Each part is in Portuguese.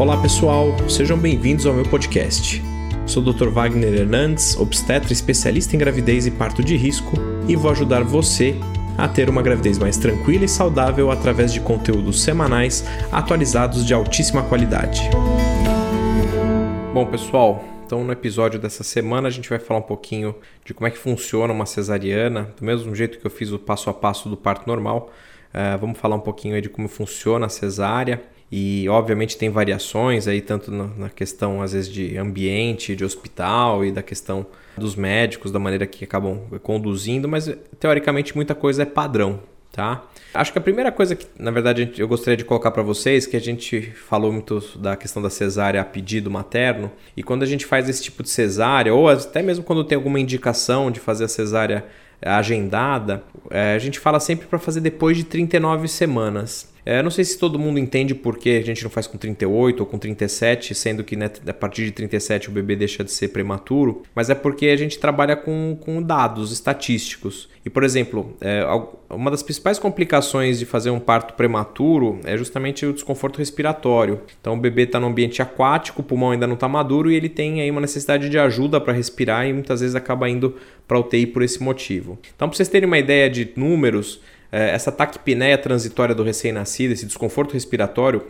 Olá pessoal, sejam bem-vindos ao meu podcast. Sou o Dr. Wagner Hernandes, obstetra especialista em gravidez e parto de risco, e vou ajudar você a ter uma gravidez mais tranquila e saudável através de conteúdos semanais atualizados de altíssima qualidade. Bom, pessoal, então no episódio dessa semana a gente vai falar um pouquinho de como é que funciona uma cesariana, do mesmo jeito que eu fiz o passo a passo do parto normal. Uh, vamos falar um pouquinho de como funciona a cesárea e obviamente tem variações aí tanto na questão às vezes de ambiente, de hospital e da questão dos médicos, da maneira que acabam conduzindo, mas teoricamente muita coisa é padrão, tá? Acho que a primeira coisa que, na verdade, eu gostaria de colocar para vocês, que a gente falou muito da questão da cesárea a pedido materno, e quando a gente faz esse tipo de cesárea, ou até mesmo quando tem alguma indicação de fazer a cesárea agendada, é, a gente fala sempre para fazer depois de 39 semanas. É, não sei se todo mundo entende por que a gente não faz com 38 ou com 37, sendo que né, a partir de 37 o bebê deixa de ser prematuro, mas é porque a gente trabalha com, com dados estatísticos. E, por exemplo, é, uma das principais complicações de fazer um parto prematuro é justamente o desconforto respiratório. Então, o bebê está no ambiente aquático, o pulmão ainda não está maduro e ele tem aí uma necessidade de ajuda para respirar e muitas vezes acaba indo para UTI por esse motivo. Então, para vocês terem uma ideia de números, essa taquipneia transitória do recém-nascido, esse desconforto respiratório,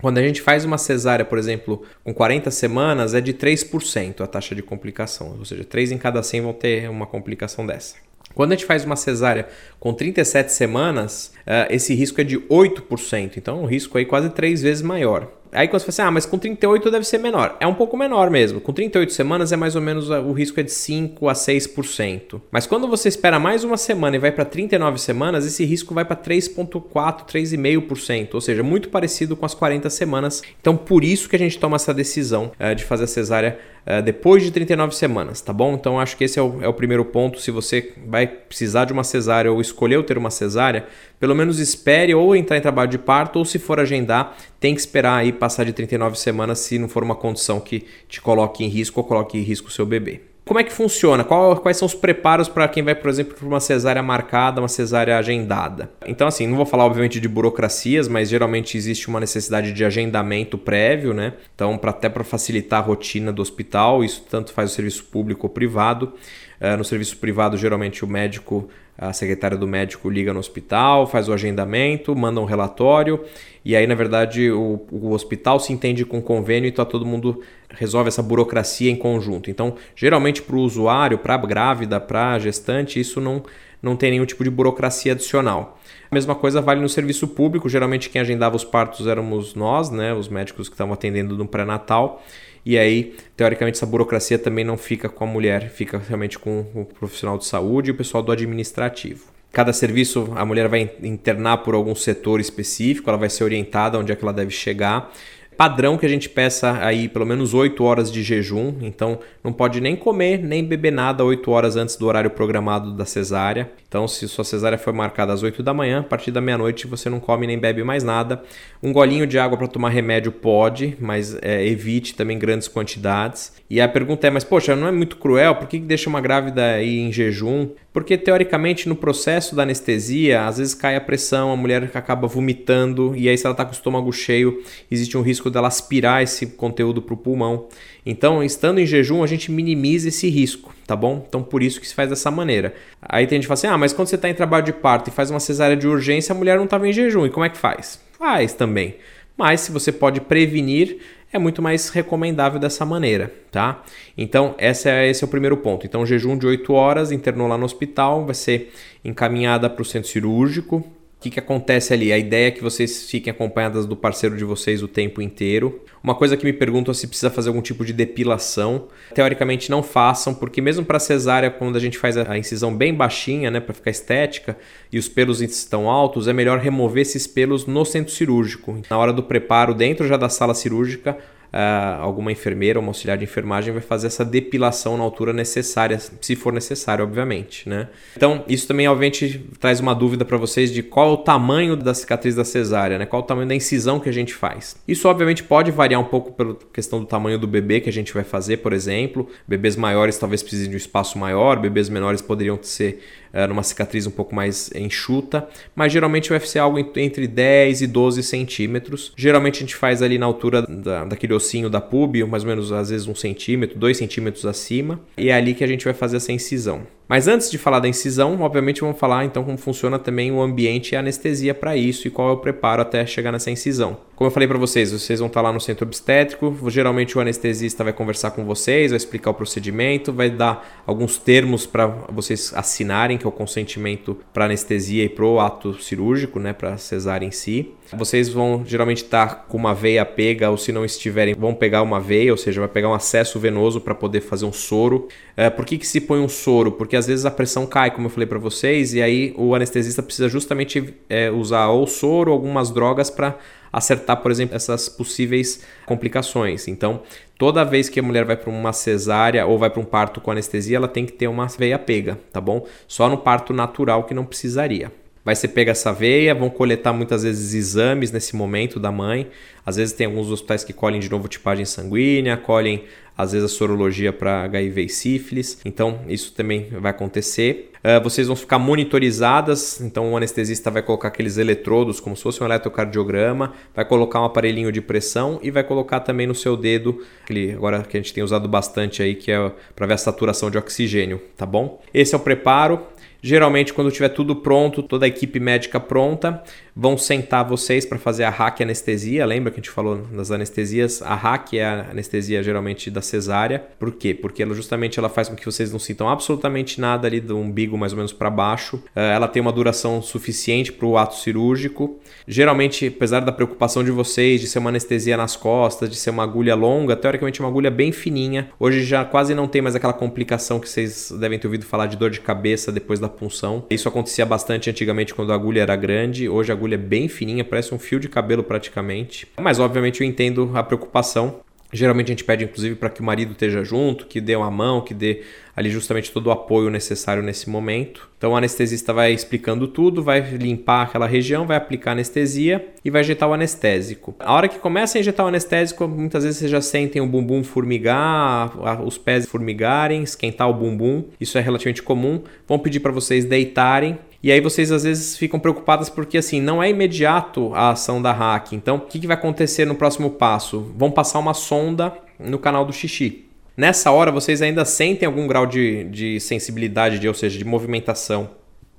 quando a gente faz uma cesárea, por exemplo, com 40 semanas, é de 3% a taxa de complicação, ou seja, 3 em cada 100 vão ter uma complicação dessa. Quando a gente faz uma cesárea com 37 semanas, uh, esse risco é de 8%, então um risco aí quase três vezes maior. Aí quando você fala assim, ah, mas com 38 deve ser menor. É um pouco menor mesmo. Com 38 semanas é mais ou menos o risco é de 5 a 6%. Mas quando você espera mais uma semana e vai para 39 semanas, esse risco vai para 3.4, 3,5%, ou seja, muito parecido com as 40 semanas. Então por isso que a gente toma essa decisão uh, de fazer a cesárea uh, depois de 39 semanas, tá bom? Então acho que esse é o, é o primeiro ponto. Se você vai precisar de uma cesárea ou escolheu ter uma cesárea, pelo menos espere ou entrar em trabalho de parto ou se for agendar, tem que esperar aí passar de 39 semanas se não for uma condição que te coloque em risco ou coloque em risco o seu bebê. Como é que funciona? Qual, quais são os preparos para quem vai, por exemplo, para uma cesárea marcada, uma cesárea agendada? Então, assim, não vou falar, obviamente, de burocracias, mas geralmente existe uma necessidade de agendamento prévio, né? Então, pra, até para facilitar a rotina do hospital, isso tanto faz o serviço público ou privado. Uh, no serviço privado, geralmente o médico a secretária do médico liga no hospital, faz o agendamento, manda um relatório e aí, na verdade, o, o hospital se entende com convênio e tá todo mundo resolve essa burocracia em conjunto. Então, geralmente para o usuário, para a grávida, para a gestante, isso não, não tem nenhum tipo de burocracia adicional. A mesma coisa vale no serviço público, geralmente quem agendava os partos éramos nós, né, os médicos que estavam atendendo no pré-natal. E aí, teoricamente, essa burocracia também não fica com a mulher, fica realmente com o profissional de saúde e o pessoal do administrativo. Cada serviço, a mulher vai internar por algum setor específico, ela vai ser orientada onde é que ela deve chegar padrão que a gente peça aí pelo menos 8 horas de jejum, então não pode nem comer nem beber nada 8 horas antes do horário programado da cesárea. Então, se sua cesárea foi marcada às 8 da manhã, a partir da meia-noite você não come nem bebe mais nada. Um golinho de água para tomar remédio pode, mas é, evite também grandes quantidades. E a pergunta é: mas poxa, não é muito cruel? Por que deixa uma grávida aí em jejum? Porque teoricamente no processo da anestesia, às vezes cai a pressão, a mulher acaba vomitando, e aí, se ela está com o estômago cheio, existe um risco dela aspirar esse conteúdo para o pulmão. Então, estando em jejum, a gente minimiza esse risco, tá bom? Então, por isso que se faz dessa maneira. Aí tem gente que fala assim: ah, mas quando você está em trabalho de parto e faz uma cesárea de urgência, a mulher não estava em jejum, e como é que faz? Faz também. Mas se você pode prevenir, é muito mais recomendável dessa maneira, tá? Então, esse é, esse é o primeiro ponto. Então, jejum de 8 horas, internou lá no hospital, vai ser encaminhada para o centro cirúrgico, que, que acontece ali? A ideia é que vocês fiquem acompanhadas do parceiro de vocês o tempo inteiro. Uma coisa que me perguntam é se precisa fazer algum tipo de depilação. Teoricamente não façam, porque mesmo para cesárea, quando a gente faz a incisão bem baixinha, né, para ficar estética, e os pelos estão altos, é melhor remover esses pelos no centro cirúrgico. Na hora do preparo, dentro já da sala cirúrgica, uh, alguma enfermeira, uma auxiliar de enfermagem vai fazer essa depilação na altura necessária, se for necessário, obviamente, né? Então, isso também, obviamente, traz uma dúvida para vocês de qual é o tamanho da cicatriz da cesárea, né? Qual é o tamanho da incisão que a gente faz. Isso, obviamente, pode variar um pouco pela questão do tamanho do bebê que a gente vai fazer, por exemplo. Bebês maiores talvez precisem de um espaço maior, bebês menores poderiam ser é, numa cicatriz um pouco mais enxuta, mas geralmente vai ser algo entre 10 e 12 centímetros. Geralmente a gente faz ali na altura da, daquele ossinho da púbio, mais ou menos às vezes um centímetro, dois centímetros acima, e é ali que a gente vai fazer essa incisão. Mas antes de falar da incisão, obviamente vamos falar então como funciona também o ambiente e a anestesia para isso e qual é o preparo até chegar nessa incisão. Como eu falei para vocês, vocês vão estar lá no centro obstétrico, geralmente o anestesista vai conversar com vocês, vai explicar o procedimento, vai dar alguns termos para vocês assinarem, que é o consentimento para anestesia e para o ato cirúrgico, né, para cesárea em si. Vocês vão geralmente estar com uma veia pega, ou se não estiverem, vão pegar uma veia, ou seja, vai pegar um acesso venoso para poder fazer um soro. É, por que, que se põe um soro? Porque às vezes a pressão cai, como eu falei para vocês, e aí o anestesista precisa justamente é, usar ou soro ou algumas drogas para acertar, por exemplo, essas possíveis complicações. Então, toda vez que a mulher vai para uma cesárea ou vai para um parto com anestesia, ela tem que ter uma veia pega, tá bom? Só no parto natural que não precisaria vai ser pega essa veia, vão coletar muitas vezes exames nesse momento da mãe. Às vezes tem alguns hospitais que colhem de novo tipagem sanguínea, colhem às vezes a sorologia para HIV e sífilis. Então isso também vai acontecer. Uh, vocês vão ficar monitorizadas, então o anestesista vai colocar aqueles eletrodos como se fosse um eletrocardiograma, vai colocar um aparelhinho de pressão e vai colocar também no seu dedo, aquele agora que a gente tem usado bastante aí, que é para ver a saturação de oxigênio, tá bom? Esse é o preparo. Geralmente, quando tiver tudo pronto, toda a equipe médica pronta, vão sentar vocês para fazer a hack anestesia. Lembra que a gente falou das anestesias? A hack é a anestesia geralmente da cesárea. Por quê? Porque ela justamente ela faz com que vocês não sintam absolutamente nada ali do umbigo mais ou menos para baixo. Eh, ela tem uma duração suficiente para o ato cirúrgico. Geralmente, apesar da preocupação de vocês de ser uma anestesia nas costas, de ser uma agulha longa, teoricamente uma agulha bem fininha. Hoje já quase não tem mais aquela complicação que vocês devem ter ouvido falar de dor de cabeça depois da punção. Isso acontecia bastante antigamente quando a agulha era grande, hoje a agulha é bem fininha, parece um fio de cabelo praticamente. Mas obviamente eu entendo a preocupação. Geralmente a gente pede inclusive para que o marido esteja junto, que dê uma mão, que dê ali justamente todo o apoio necessário nesse momento. Então o anestesista vai explicando tudo, vai limpar aquela região, vai aplicar anestesia e vai injetar o anestésico. A hora que começa a injetar o anestésico, muitas vezes vocês já sentem o bumbum formigar, os pés formigarem, esquentar o bumbum. Isso é relativamente comum. Vão pedir para vocês deitarem e aí vocês às vezes ficam preocupadas porque assim, não é imediato a ação da hack. Então, o que, que vai acontecer no próximo passo? Vão passar uma sonda no canal do xixi. Nessa hora vocês ainda sentem algum grau de, de sensibilidade, de, ou seja, de movimentação.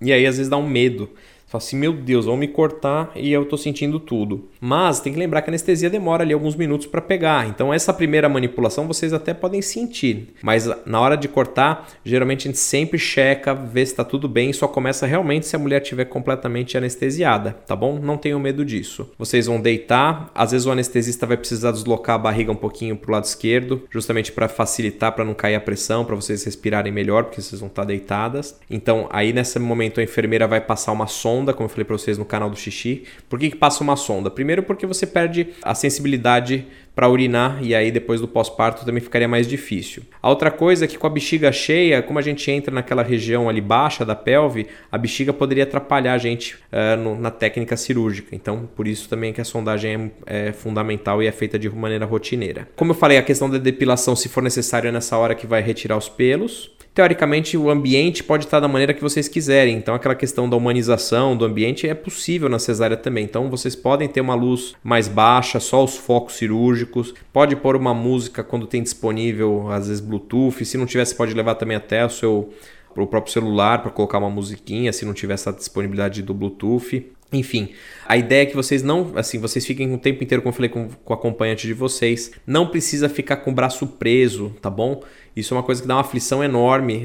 E aí às vezes dá um medo. Fala assim, meu Deus, vão me cortar e eu tô sentindo tudo. Mas tem que lembrar que a anestesia demora ali alguns minutos para pegar. Então essa primeira manipulação vocês até podem sentir, mas na hora de cortar, geralmente a gente sempre checa, vê se está tudo bem só começa realmente se a mulher estiver completamente anestesiada, tá bom? Não tenham medo disso. Vocês vão deitar, às vezes o anestesista vai precisar deslocar a barriga um pouquinho pro lado esquerdo, justamente para facilitar, para não cair a pressão, para vocês respirarem melhor, porque vocês vão estar tá deitadas. Então aí nesse momento a enfermeira vai passar uma sonda, como eu falei para vocês no canal do xixi. Por que, que passa uma sonda? Primeiro porque você perde a sensibilidade para urinar e aí depois do pós-parto também ficaria mais difícil. A outra coisa é que com a bexiga cheia, como a gente entra naquela região ali baixa da pelve, a bexiga poderia atrapalhar a gente uh, no, na técnica cirúrgica. Então, por isso também que a sondagem é, é, fundamental e é feita de maneira rotineira. Como eu falei, a questão da depilação, se for necessário, é nessa hora que vai retirar os pelos teoricamente o ambiente pode estar da maneira que vocês quiserem. Então aquela questão da humanização do ambiente é possível na cesárea também. Então vocês podem ter uma luz mais baixa, só os focos cirúrgicos. Pode pôr uma música quando tem disponível, às vezes Bluetooth. Se não tiver, você pode levar também até o seu o próprio celular para colocar uma musiquinha, se não tiver essa disponibilidade do Bluetooth. Enfim, a ideia é que vocês não, assim, vocês fiquem o tempo inteiro, como eu falei com, com o acompanhante de vocês, não precisa ficar com o braço preso, tá bom? Isso é uma coisa que dá uma aflição enorme.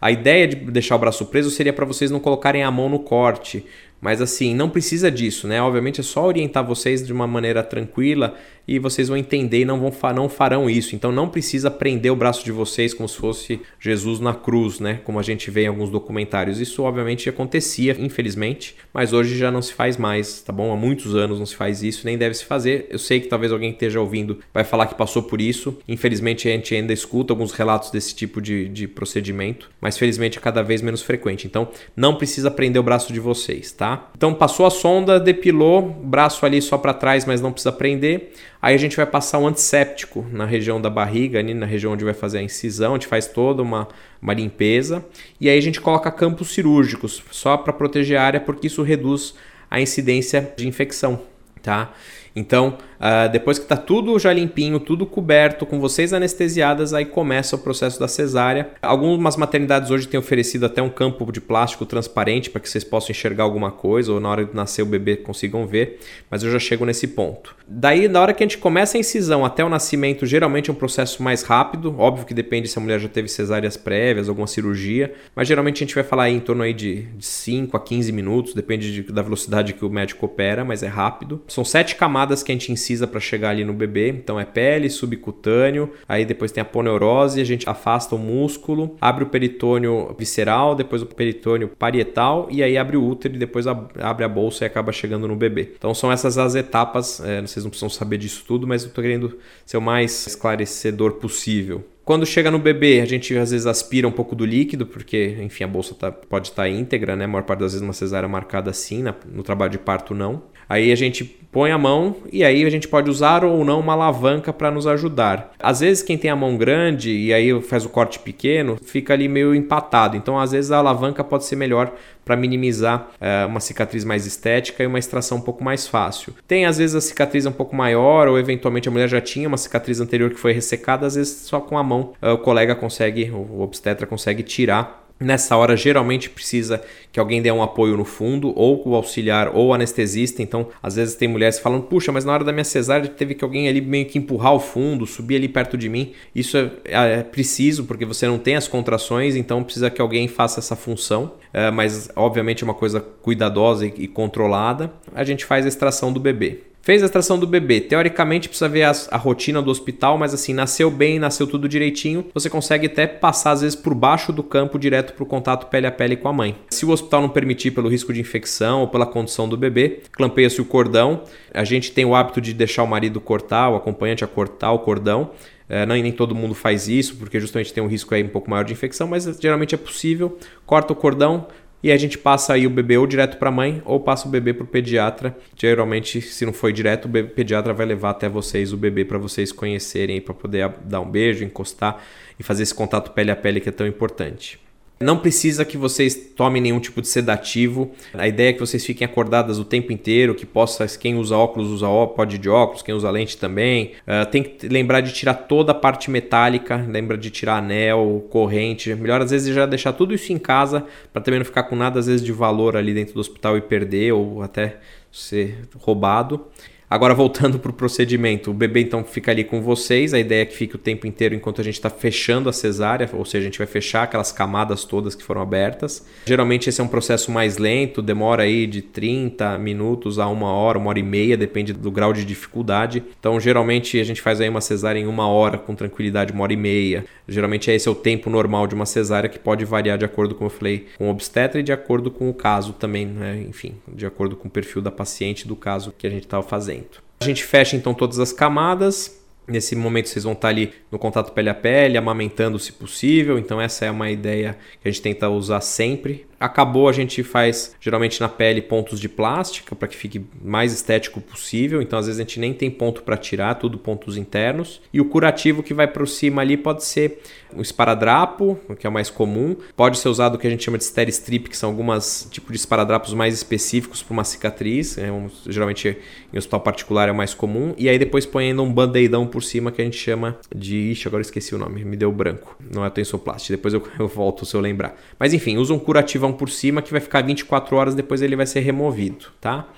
A ideia de deixar o braço preso seria para vocês não colocarem a mão no corte. Mas assim, não precisa disso, né? Obviamente é só orientar vocês de uma maneira tranquila e vocês vão entender e não, vão, não farão isso. Então não precisa prender o braço de vocês como se fosse Jesus na cruz, né? Como a gente vê em alguns documentários. Isso obviamente acontecia, infelizmente, mas hoje já não se faz mais, tá bom? Há muitos anos não se faz isso, nem deve se fazer. Eu sei que talvez alguém que esteja ouvindo vai falar que passou por isso. Infelizmente a gente ainda escuta alguns relatos desse tipo de, de procedimento, mas felizmente é cada vez menos frequente. Então não precisa prender o braço de vocês, tá? Tá? Então passou a sonda, depilou, braço ali só para trás, mas não precisa prender. Aí a gente vai passar um antisséptico na região da barriga, ali na região onde vai fazer a incisão, a gente faz toda uma, uma limpeza. E aí a gente coloca campos cirúrgicos, só para proteger a área, porque isso reduz a incidência de infecção, tá? Então, uh, depois que está tudo já limpinho, tudo coberto, com vocês anestesiadas, aí começa o processo da cesárea. Algumas maternidades hoje têm oferecido até um campo de plástico transparente para que vocês possam enxergar alguma coisa ou na hora de nascer o bebê consigam ver, mas eu já chego nesse ponto. Daí, na hora que a gente começa a incisão até o nascimento, geralmente é um processo mais rápido. Óbvio que depende se a mulher já teve cesáreas prévias, alguma cirurgia, mas geralmente a gente vai falar aí em torno aí de, de 5 a 15 minutos, depende de, da velocidade que o médico opera, mas é rápido. São sete camadas que a gente incisa para chegar ali no bebê. Então é pele, subcutâneo, aí depois tem a poneurose, a gente afasta o músculo, abre o peritônio visceral, depois o peritônio parietal e aí abre o útero e depois abre a bolsa e acaba chegando no bebê. Então são essas as etapas, é, vocês não precisam saber disso tudo, mas eu tô querendo ser o mais esclarecedor possível. Quando chega no bebê, a gente às vezes aspira um pouco do líquido, porque, enfim, a bolsa tá, pode estar tá íntegra, né? A maior parte das vezes uma cesárea marcada assim, na, no trabalho de parto não. Aí a gente põe a mão e aí a gente pode usar ou não uma alavanca para nos ajudar. Às vezes quem tem a mão grande e aí faz o corte pequeno, fica ali meio empatado. Então às vezes a alavanca pode ser melhor para minimizar é, uma cicatriz mais estética e uma extração um pouco mais fácil. Tem às vezes a cicatriz um pouco maior ou eventualmente a mulher já tinha uma cicatriz anterior que foi ressecada, às vezes só com a mão é, o colega consegue, o obstetra consegue tirar Nessa hora, geralmente precisa que alguém dê um apoio no fundo, ou o auxiliar, ou o anestesista. Então, às vezes tem mulheres falando: puxa, mas na hora da minha cesárea teve que alguém ali meio que empurrar o fundo, subir ali perto de mim. Isso é, é preciso, porque você não tem as contrações, então precisa que alguém faça essa função. É, mas, obviamente, é uma coisa cuidadosa e, e controlada. A gente faz a extração do bebê. Fez a extração do bebê. Teoricamente precisa ver a, a, rotina do hospital, mas assim, nasceu bem, nasceu tudo direitinho. Você consegue até passar, às vezes, por baixo do campo direto para o contato pele a pele com a mãe. Se o hospital não permitir, pelo risco de infecção ou pela condição do bebê, clampeia-se o cordão. A gente tem o hábito de deixar o marido cortar, o acompanhante a cortar o cordão. É, nem, nem todo mundo faz isso, porque justamente tem um risco aí um pouco maior de infecção, mas geralmente é possível. Corta o cordão, e a gente passa aí o bebê ou direto para a mãe ou passa o bebê para o pediatra. Geralmente, se não for direto, o pediatra vai levar até vocês o bebê para vocês conhecerem, para poder dar um beijo, encostar e fazer esse contato pele a pele que é tão importante. Não precisa que vocês tomem nenhum tipo de sedativo. A ideia é que vocês fiquem acordadas o tempo inteiro, que possa, quem usa óculos usa óculos, pode de óculos, quem usa lente também. Uh, tem que lembrar de tirar toda a parte metálica, lembra de tirar anel, corrente. Melhor às vezes já deixar tudo isso em casa para também não ficar com nada às vezes de valor ali dentro do hospital e perder ou até ser roubado. Agora voltando para o procedimento, o bebê então fica ali com vocês, a ideia é que fique o tempo inteiro enquanto a gente está fechando a cesárea, ou seja, a gente vai fechar aquelas camadas todas que foram abertas. Geralmente esse é um processo mais lento, demora aí de 30 minutos a uma hora, uma hora e meia, depende do grau de dificuldade. Então geralmente a gente faz aí uma cesárea em uma hora com tranquilidade, uma hora e meia. Geralmente esse é o tempo normal de uma cesárea que pode variar de acordo, como eu falei, com o obstetra e de acordo com o caso também, né? enfim, de acordo com o perfil da paciente do caso que a gente estava fazendo. A gente fecha então todas as camadas. Nesse momento vocês vão estar ali no contato pele a pele, amamentando se possível. Então essa é uma ideia que a gente tenta usar sempre Acabou, a gente faz geralmente na pele pontos de plástica para que fique mais estético possível. Então, às vezes, a gente nem tem ponto para tirar, tudo pontos internos. E o curativo que vai por cima ali pode ser um esparadrapo, que é o mais comum. Pode ser usado o que a gente chama de strip, que são algumas tipos de esparadrapos mais específicos para uma cicatriz. É um, geralmente em hospital particular é o mais comum. E aí depois põe ainda um band-aidão por cima que a gente chama de. Ixi, agora esqueci o nome, me deu branco. Não é tensoplast. Depois eu, eu volto se eu lembrar. Mas enfim, usa um curativo vão por cima que vai ficar 24 horas depois ele vai ser removido, tá?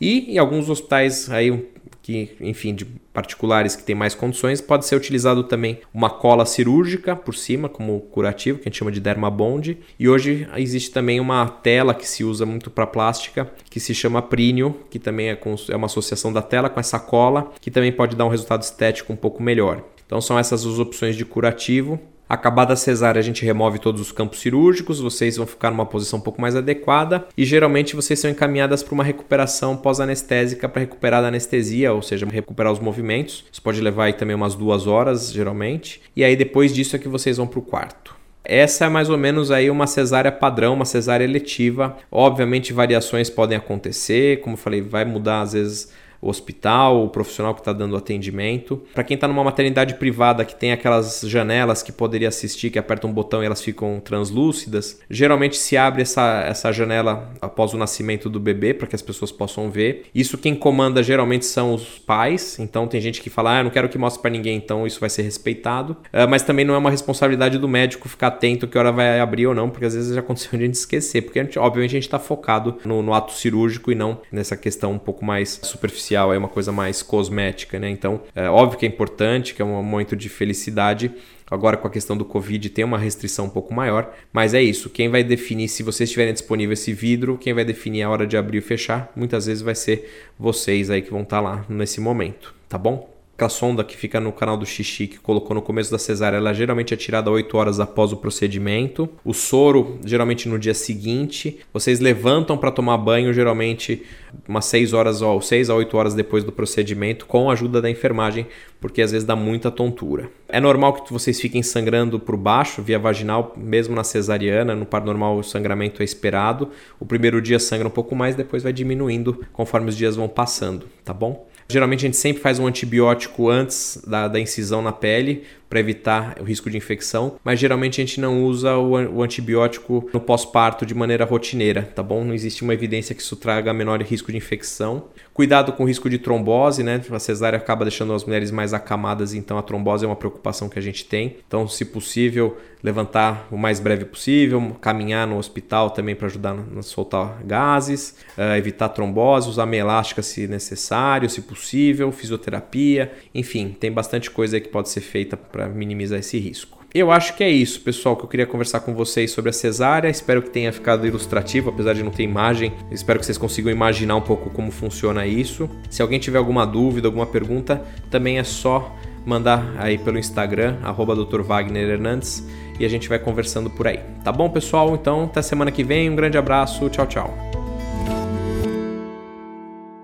E em alguns hospitais aí que, enfim, de particulares que têm mais condições, pode ser utilizado também uma cola cirúrgica por cima, como curativo, que a gente chama de dermabond. E hoje existe também uma tela que se usa muito para plástica, que se chama Prínio, que também é, é uma associação da tela com essa cola, que também pode dar um resultado estético um pouco melhor. Então são essas as opções de curativo. Acabada a cesárea, a gente remove todos os campos cirúrgicos, vocês vão ficar numa posição um pouco mais adequada e geralmente vocês são encaminhadas para uma recuperação pós-anestésica para recuperar da anestesia, ou seja, recuperar os movimentos. Isso pode levar aí também umas duas horas, geralmente. E aí depois disso é que vocês vão para o quarto. Essa é mais ou menos aí uma cesárea padrão, uma cesárea eletiva. Obviamente variações podem acontecer, como eu falei, vai mudar às vezes o hospital, o profissional que está dando atendimento. Para quem está numa maternidade privada que tem aquelas janelas que poderia assistir, que aperta um botão e elas ficam translúcidas, geralmente se abre essa, essa janela após o nascimento do bebê para que as pessoas possam ver. Isso quem comanda geralmente são os pais, então tem gente que fala, ah, não quero que mostre para ninguém, então isso vai ser respeitado. Uh, mas também não é uma responsabilidade do médico ficar atento que hora vai abrir ou não, porque às vezes já aconteceu de a gente esquecer, porque a gente, obviamente a gente está focado no, no ato cirúrgico e não nessa questão um pouco mais superficial é uma coisa mais cosmética, né? Então, é óbvio que é importante, que é um momento de felicidade. Agora, com a questão do Covid, tem uma restrição um pouco maior, mas é isso. Quem vai definir, se vocês tiverem disponível esse vidro, quem vai definir a hora de abrir e fechar, muitas vezes vai ser vocês aí que vão estar lá nesse momento, tá bom? Sonda que fica no canal do xixi que colocou no começo da cesárea, ela geralmente é tirada 8 horas após o procedimento. O soro, geralmente no dia seguinte. Vocês levantam para tomar banho, geralmente umas 6 horas ou 6 a 8 horas depois do procedimento, com a ajuda da enfermagem, porque às vezes dá muita tontura. É normal que vocês fiquem sangrando por baixo, via vaginal, mesmo na cesariana, no par normal o sangramento é esperado. O primeiro dia sangra um pouco mais, depois vai diminuindo conforme os dias vão passando, tá bom? Geralmente a gente sempre faz um antibiótico antes da, da incisão na pele para evitar o risco de infecção, mas geralmente a gente não usa o, antibiótico no pós-parto de maneira rotineira, tá bom? Não existe uma evidência que isso traga menor risco de infecção. Cuidado com o risco de trombose, né? A cesárea acaba deixando as mulheres mais acamadas, então a trombose é uma preocupação que a gente tem. Então, se possível, levantar o mais breve possível, caminhar no hospital também para ajudar a soltar gases, uh, evitar trombose, usar meia elástica se necessário, se possível, fisioterapia, enfim, tem bastante coisa que pode ser feita para minimizar esse risco. Eu acho que é isso, pessoal, que eu queria conversar com vocês sobre a cesárea. Espero que tenha ficado ilustrativo, apesar de não ter imagem. Espero que vocês consigam imaginar um pouco como funciona isso. Se alguém tiver alguma dúvida, alguma pergunta, também é só mandar aí pelo Instagram, arroba Dr. Wagner Hernandes e a gente vai conversando por aí. Tá bom, pessoal? Então, até semana que vem. Um grande abraço. Tchau, tchau.